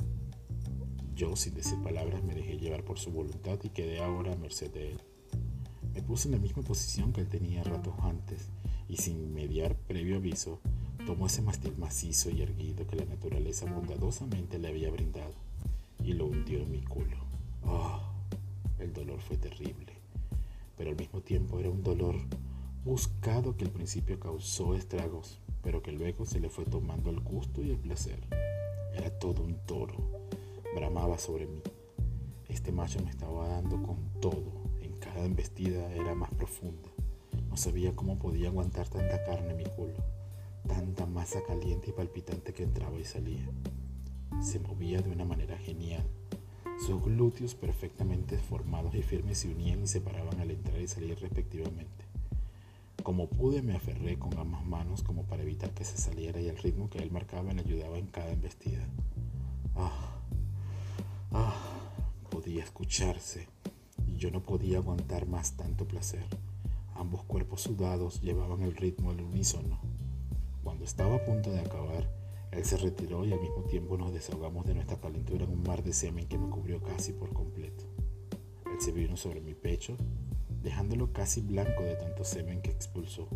Yo, sin decir palabras, me dejé llevar por su voluntad y quedé ahora a merced de él. Me puse en la misma posición que él tenía ratos antes y sin mediar previo aviso, tomó ese mastil macizo y erguido que la naturaleza bondadosamente le había brindado y lo hundió en mi culo. Oh, el dolor fue terrible, pero al mismo tiempo era un dolor buscado que al principio causó estragos, pero que luego se le fue tomando el gusto y el placer. Era todo un toro, bramaba sobre mí. Este macho me estaba dando con todo, cada embestida era más profunda. No sabía cómo podía aguantar tanta carne en mi culo, tanta masa caliente y palpitante que entraba y salía. Se movía de una manera genial. Sus glúteos perfectamente formados y firmes se unían y separaban al entrar y salir respectivamente. Como pude me aferré con ambas manos como para evitar que se saliera y el ritmo que él marcaba le ayudaba en cada embestida. Ah, ah, podía escucharse yo no podía aguantar más tanto placer. Ambos cuerpos sudados llevaban el ritmo al unísono. Cuando estaba a punto de acabar, él se retiró y al mismo tiempo nos desahogamos de nuestra calentura en un mar de semen que me cubrió casi por completo. Él se vino sobre mi pecho, dejándolo casi blanco de tanto semen que expulsó.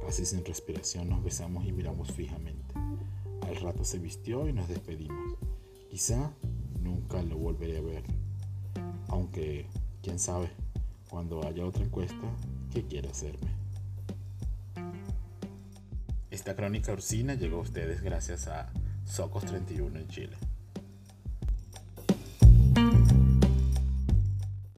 Casi sin respiración nos besamos y miramos fijamente. Al rato se vistió y nos despedimos. Quizá nunca lo volveré a ver. Aunque, quién sabe, cuando haya otra encuesta, ¿qué quiere hacerme? Esta crónica ursina llegó a ustedes gracias a Socos 31 en Chile.